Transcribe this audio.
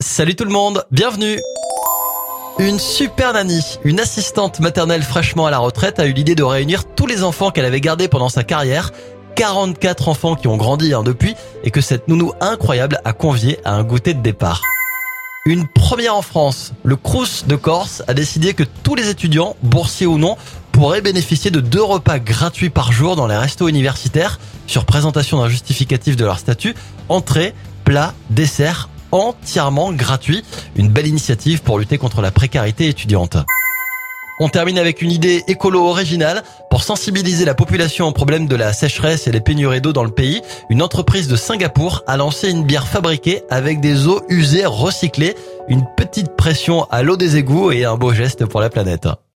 Salut tout le monde, bienvenue Une super nanny, une assistante maternelle fraîchement à la retraite a eu l'idée de réunir tous les enfants qu'elle avait gardés pendant sa carrière, 44 enfants qui ont grandi hein, depuis, et que cette nounou incroyable a convié à un goûter de départ. Une première en France, le Crous de Corse a décidé que tous les étudiants, boursiers ou non, pourraient bénéficier de deux repas gratuits par jour dans les restos universitaires sur présentation d'un justificatif de leur statut, entrée, plat, dessert, entièrement gratuit. Une belle initiative pour lutter contre la précarité étudiante. On termine avec une idée écolo originale pour sensibiliser la population au problème de la sécheresse et les pénuries d'eau dans le pays. Une entreprise de Singapour a lancé une bière fabriquée avec des eaux usées recyclées. Une petite pression à l'eau des égouts et un beau geste pour la planète.